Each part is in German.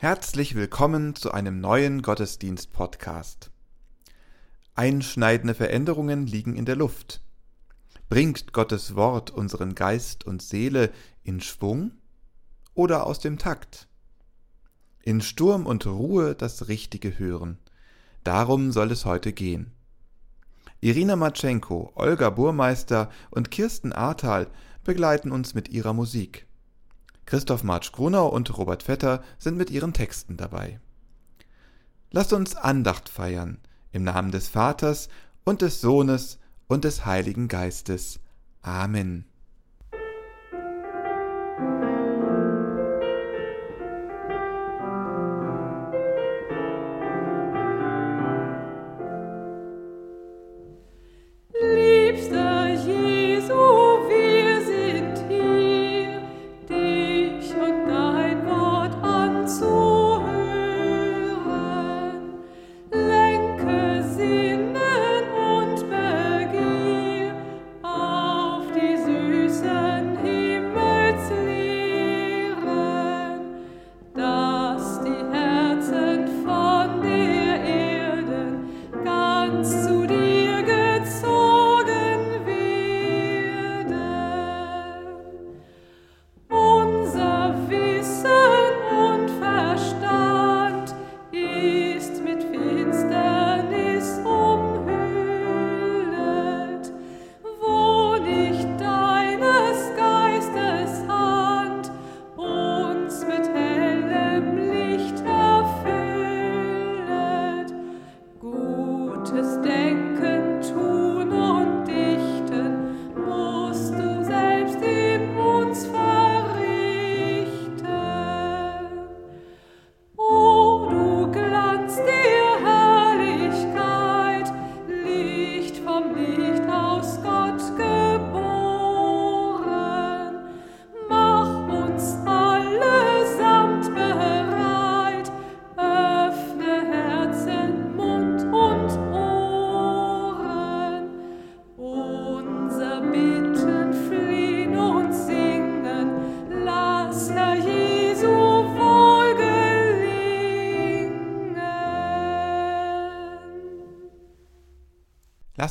Herzlich willkommen zu einem neuen Gottesdienst-Podcast. Einschneidende Veränderungen liegen in der Luft. Bringt Gottes Wort unseren Geist und Seele in Schwung oder aus dem Takt? In Sturm und Ruhe das Richtige hören. Darum soll es heute gehen. Irina Matschenko, Olga Burmeister und Kirsten Ahrtal begleiten uns mit ihrer Musik. Christoph Marsch-Grunau und Robert Vetter sind mit ihren Texten dabei. Lasst uns Andacht feiern im Namen des Vaters und des Sohnes und des Heiligen Geistes. Amen.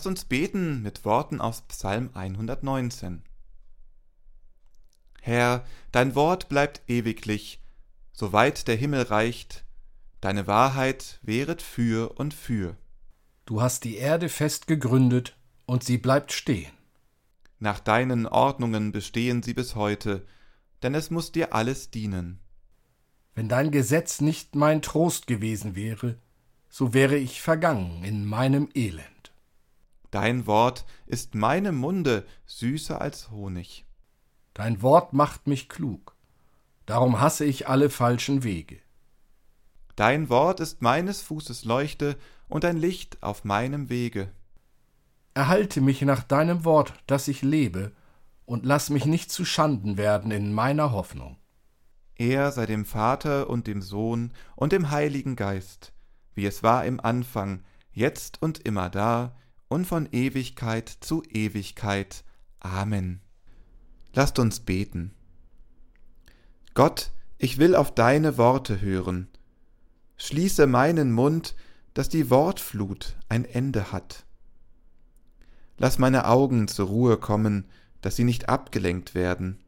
Uns beten mit Worten aus Psalm 119. Herr, dein Wort bleibt ewiglich, soweit der Himmel reicht, deine Wahrheit wehret für und für. Du hast die Erde fest gegründet, und sie bleibt stehen. Nach deinen Ordnungen bestehen sie bis heute, denn es muss dir alles dienen. Wenn dein Gesetz nicht mein Trost gewesen wäre, so wäre ich vergangen in meinem Elend. Dein Wort ist meinem Munde süßer als Honig. Dein Wort macht mich klug, darum hasse ich alle falschen Wege. Dein Wort ist meines Fußes Leuchte und ein Licht auf meinem Wege. Erhalte mich nach deinem Wort, dass ich lebe, und lass mich nicht zu Schanden werden in meiner Hoffnung. Er sei dem Vater und dem Sohn und dem Heiligen Geist, wie es war im Anfang, jetzt und immer da, und von Ewigkeit zu Ewigkeit. Amen. Lasst uns beten. Gott, ich will auf deine Worte hören. Schließe meinen Mund, dass die Wortflut ein Ende hat. Lass meine Augen zur Ruhe kommen, dass sie nicht abgelenkt werden.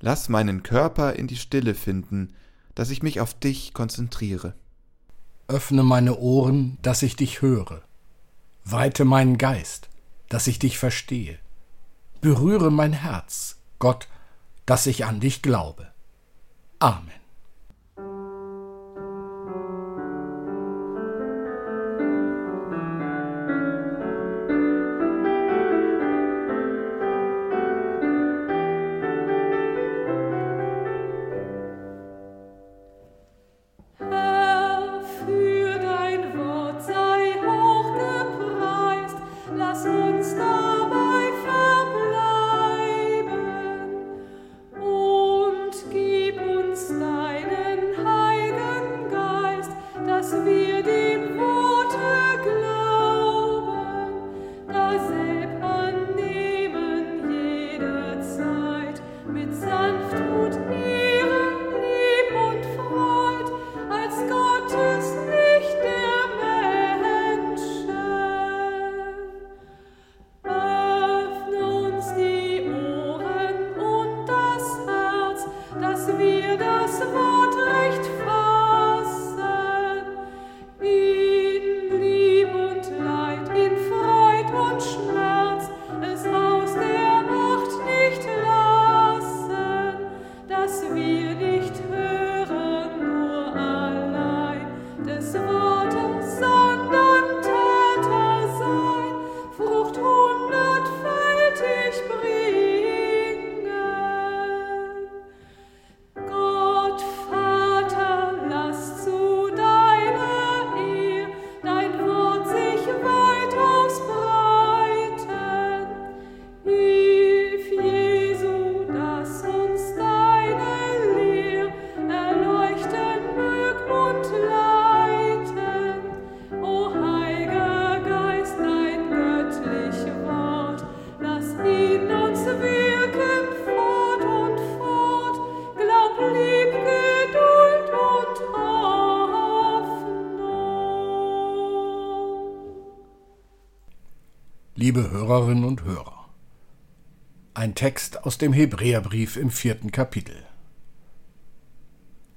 Lass meinen Körper in die Stille finden, dass ich mich auf dich konzentriere. Öffne meine Ohren, dass ich dich höre. Weite meinen Geist, dass ich dich verstehe. Berühre mein Herz, Gott, dass ich an dich glaube. Amen. Liebe Hörerinnen und Hörer. Ein Text aus dem Hebräerbrief im vierten Kapitel.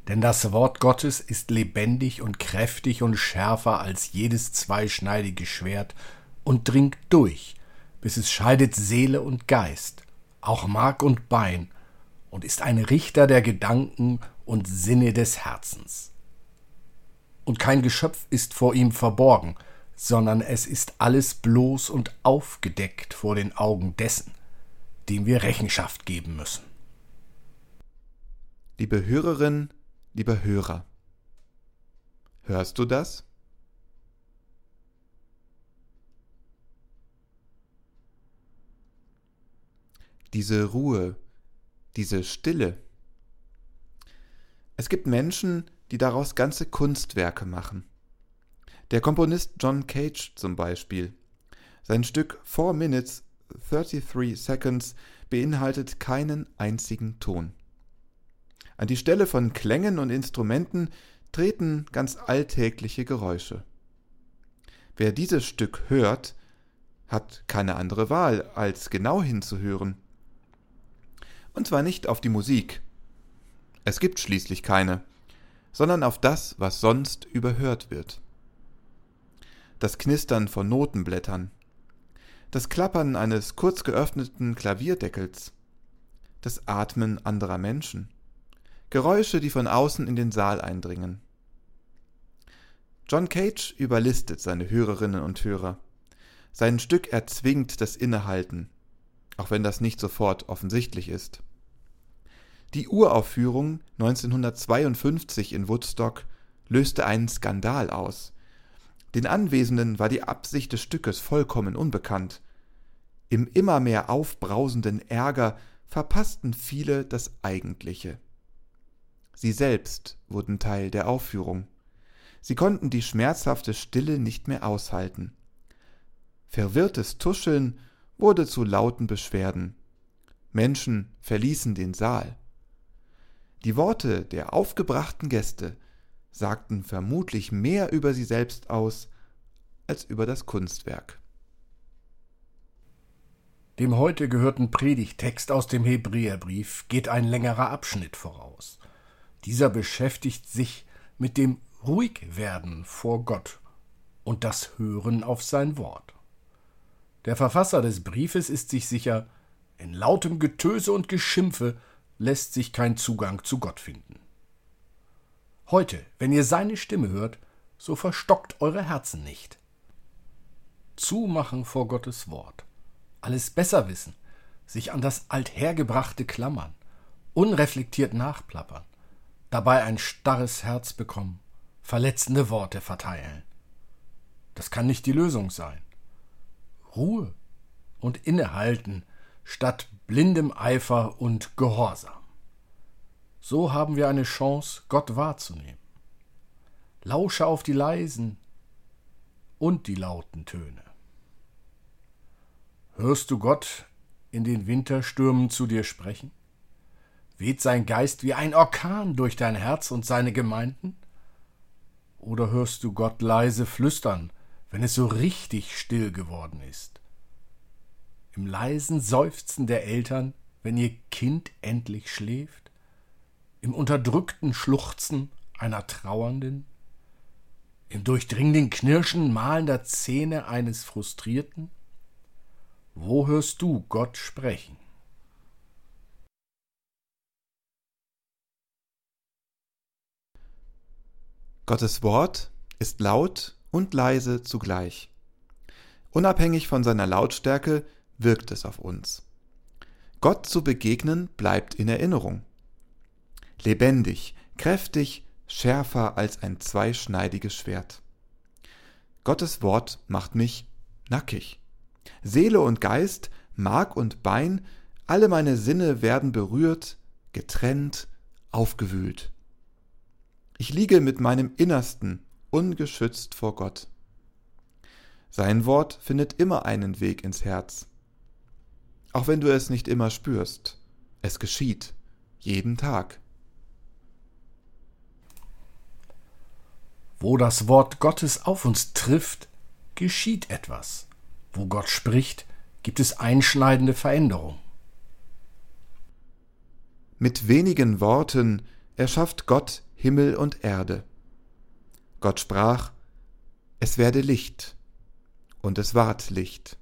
Denn das Wort Gottes ist lebendig und kräftig und schärfer als jedes zweischneidige Schwert und dringt durch, bis es scheidet Seele und Geist, auch Mark und Bein, und ist ein Richter der Gedanken und Sinne des Herzens. Und kein Geschöpf ist vor ihm verborgen, sondern es ist alles bloß und aufgedeckt vor den Augen dessen, dem wir Rechenschaft geben müssen. Liebe Hörerin, lieber Hörer, hörst du das? Diese Ruhe, diese Stille. Es gibt Menschen, die daraus ganze Kunstwerke machen. Der Komponist John Cage zum Beispiel. Sein Stück Four Minutes 33 Seconds beinhaltet keinen einzigen Ton. An die Stelle von Klängen und Instrumenten treten ganz alltägliche Geräusche. Wer dieses Stück hört, hat keine andere Wahl, als genau hinzuhören. Und zwar nicht auf die Musik, es gibt schließlich keine, sondern auf das, was sonst überhört wird das Knistern von Notenblättern, das Klappern eines kurz geöffneten Klavierdeckels, das Atmen anderer Menschen, Geräusche, die von außen in den Saal eindringen. John Cage überlistet seine Hörerinnen und Hörer. Sein Stück erzwingt das Innehalten, auch wenn das nicht sofort offensichtlich ist. Die Uraufführung 1952 in Woodstock löste einen Skandal aus, den Anwesenden war die Absicht des Stückes vollkommen unbekannt. Im immer mehr aufbrausenden Ärger verpassten viele das Eigentliche. Sie selbst wurden Teil der Aufführung. Sie konnten die schmerzhafte Stille nicht mehr aushalten. Verwirrtes Tuscheln wurde zu lauten Beschwerden. Menschen verließen den Saal. Die Worte der aufgebrachten Gäste sagten vermutlich mehr über sie selbst aus als über das Kunstwerk. Dem heute gehörten Predigtext aus dem Hebräerbrief geht ein längerer Abschnitt voraus. Dieser beschäftigt sich mit dem Ruhigwerden vor Gott und das Hören auf sein Wort. Der Verfasser des Briefes ist sich sicher, in lautem Getöse und Geschimpfe lässt sich kein Zugang zu Gott finden. Heute, wenn ihr seine Stimme hört, so verstockt eure Herzen nicht. Zumachen vor Gottes Wort, alles besser wissen, sich an das Althergebrachte klammern, unreflektiert nachplappern, dabei ein starres Herz bekommen, verletzende Worte verteilen. Das kann nicht die Lösung sein. Ruhe und Innehalten statt blindem Eifer und Gehorsam. So haben wir eine Chance, Gott wahrzunehmen. Lausche auf die leisen und die lauten Töne. Hörst du Gott in den Winterstürmen zu dir sprechen? Weht sein Geist wie ein Orkan durch dein Herz und seine Gemeinden? Oder hörst du Gott leise flüstern, wenn es so richtig still geworden ist? Im leisen Seufzen der Eltern, wenn ihr Kind endlich schläft? Im unterdrückten Schluchzen einer Trauernden, im durchdringenden Knirschen mahlender Zähne eines Frustrierten? Wo hörst du Gott sprechen? Gottes Wort ist laut und leise zugleich. Unabhängig von seiner Lautstärke wirkt es auf uns. Gott zu begegnen bleibt in Erinnerung lebendig, kräftig, schärfer als ein zweischneidiges Schwert. Gottes Wort macht mich nackig. Seele und Geist, Mark und Bein, alle meine Sinne werden berührt, getrennt, aufgewühlt. Ich liege mit meinem Innersten ungeschützt vor Gott. Sein Wort findet immer einen Weg ins Herz. Auch wenn du es nicht immer spürst, es geschieht, jeden Tag. Wo das Wort Gottes auf uns trifft, geschieht etwas. Wo Gott spricht, gibt es einschneidende Veränderungen. Mit wenigen Worten erschafft Gott Himmel und Erde. Gott sprach, es werde Licht, und es ward Licht.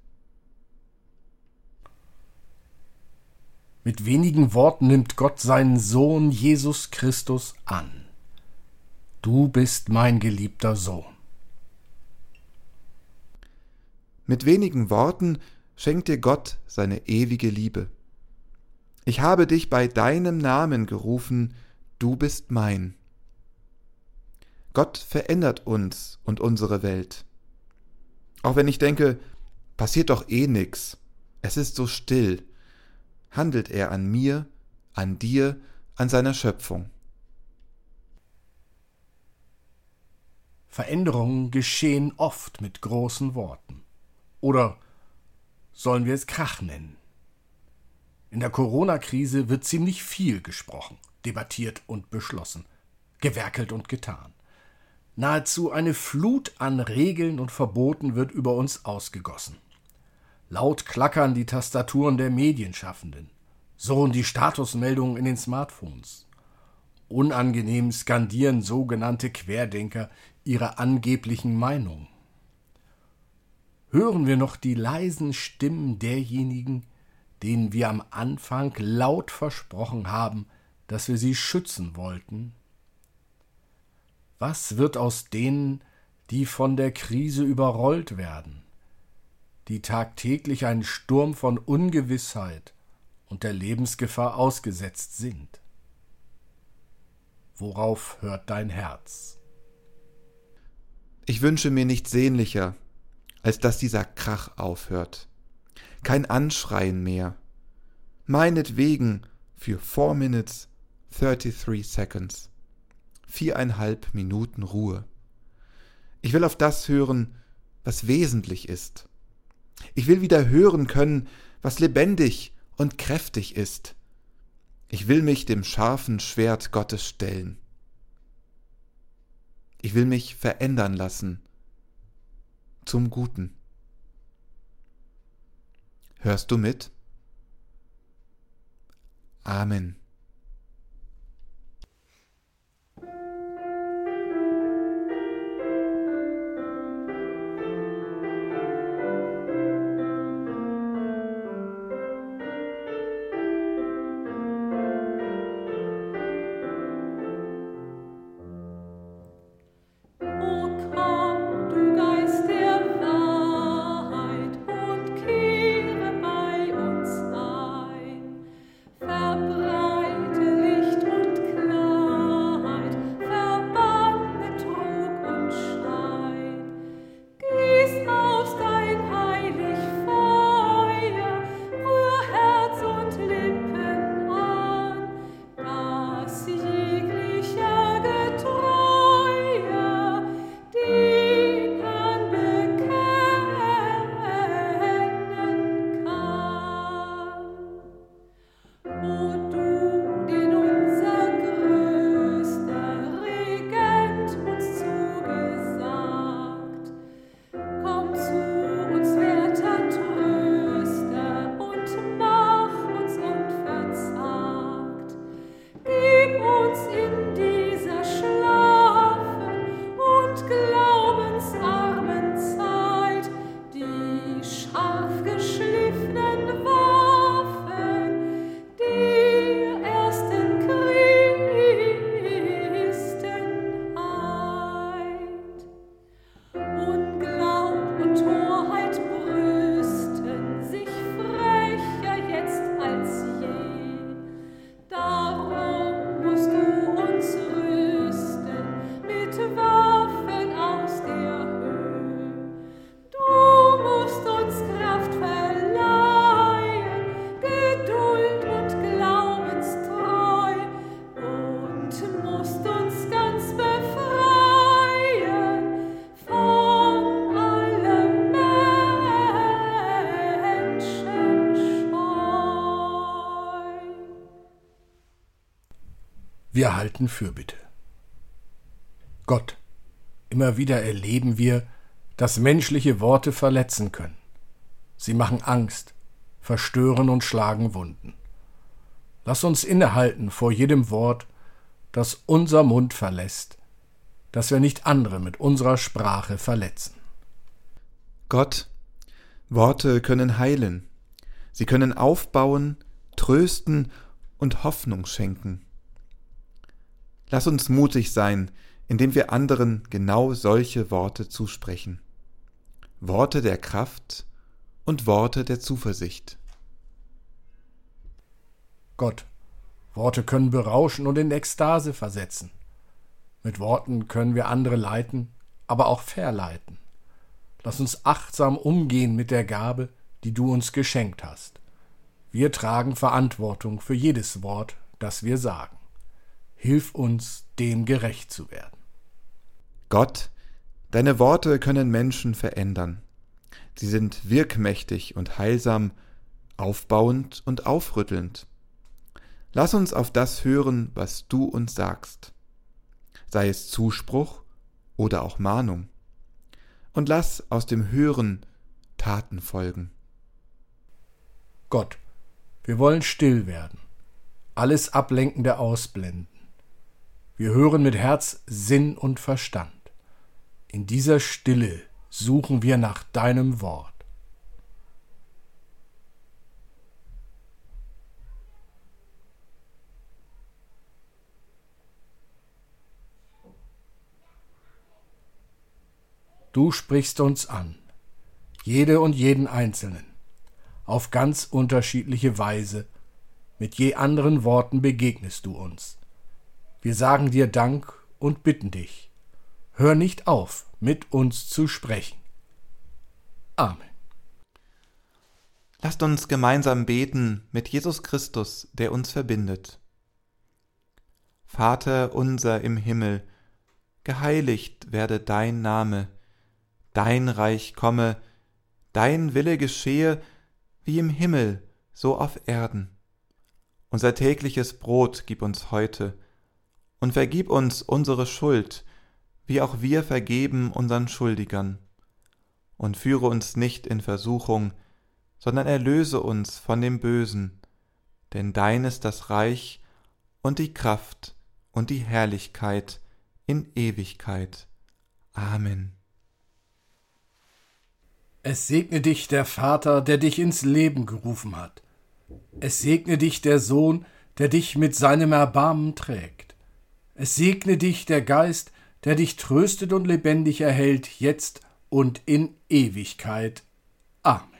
Mit wenigen Worten nimmt Gott seinen Sohn Jesus Christus an. Du bist mein geliebter Sohn. Mit wenigen Worten schenkt dir Gott seine ewige Liebe. Ich habe dich bei deinem Namen gerufen, du bist mein. Gott verändert uns und unsere Welt. Auch wenn ich denke, passiert doch eh nix, es ist so still, handelt er an mir, an dir, an seiner Schöpfung. Veränderungen geschehen oft mit großen Worten. Oder sollen wir es Krach nennen? In der Corona-Krise wird ziemlich viel gesprochen, debattiert und beschlossen, gewerkelt und getan. Nahezu eine Flut an Regeln und Verboten wird über uns ausgegossen. Laut klackern die Tastaturen der Medienschaffenden, surren die Statusmeldungen in den Smartphones. Unangenehm skandieren sogenannte Querdenker ihre angeblichen Meinungen hören wir noch die leisen Stimmen derjenigen, denen wir am Anfang laut versprochen haben, dass wir sie schützen wollten? Was wird aus denen, die von der Krise überrollt werden, die tagtäglich einen Sturm von Ungewissheit und der Lebensgefahr ausgesetzt sind? Worauf hört dein Herz? Ich wünsche mir nichts sehnlicher, als dass dieser Krach aufhört. Kein Anschreien mehr. Meinetwegen für 4 Minutes 33 Seconds. Viereinhalb Minuten Ruhe. Ich will auf das hören, was wesentlich ist. Ich will wieder hören können, was lebendig und kräftig ist. Ich will mich dem scharfen Schwert Gottes stellen. Ich will mich verändern lassen zum Guten. Hörst du mit? Amen. Wir halten Fürbitte. Gott, immer wieder erleben wir, dass menschliche Worte verletzen können, sie machen Angst, verstören und schlagen Wunden. Lass uns innehalten vor jedem Wort, das unser Mund verlässt, dass wir nicht andere mit unserer Sprache verletzen. Gott, Worte können heilen, sie können aufbauen, trösten und Hoffnung schenken. Lass uns mutig sein, indem wir anderen genau solche Worte zusprechen. Worte der Kraft und Worte der Zuversicht. Gott, Worte können berauschen und in Ekstase versetzen. Mit Worten können wir andere leiten, aber auch verleiten. Lass uns achtsam umgehen mit der Gabe, die du uns geschenkt hast. Wir tragen Verantwortung für jedes Wort, das wir sagen. Hilf uns, dem gerecht zu werden. Gott, deine Worte können Menschen verändern. Sie sind wirkmächtig und heilsam, aufbauend und aufrüttelnd. Lass uns auf das hören, was du uns sagst, sei es Zuspruch oder auch Mahnung. Und lass aus dem Hören Taten folgen. Gott, wir wollen still werden, alles Ablenkende ausblenden. Wir hören mit Herz, Sinn und Verstand. In dieser Stille suchen wir nach deinem Wort. Du sprichst uns an, jede und jeden Einzelnen, auf ganz unterschiedliche Weise, mit je anderen Worten begegnest du uns. Wir sagen dir Dank und bitten dich, hör nicht auf, mit uns zu sprechen. Amen. Lasst uns gemeinsam beten mit Jesus Christus, der uns verbindet. Vater unser im Himmel, geheiligt werde dein Name, dein Reich komme, dein Wille geschehe, wie im Himmel, so auf Erden. Unser tägliches Brot gib uns heute, und vergib uns unsere Schuld, wie auch wir vergeben unseren Schuldigern. Und führe uns nicht in Versuchung, sondern erlöse uns von dem Bösen, denn dein ist das Reich und die Kraft und die Herrlichkeit in Ewigkeit. Amen. Es segne dich der Vater, der dich ins Leben gerufen hat. Es segne dich der Sohn, der dich mit seinem Erbarmen trägt. Es segne dich der Geist, der dich tröstet und lebendig erhält, jetzt und in Ewigkeit. Amen.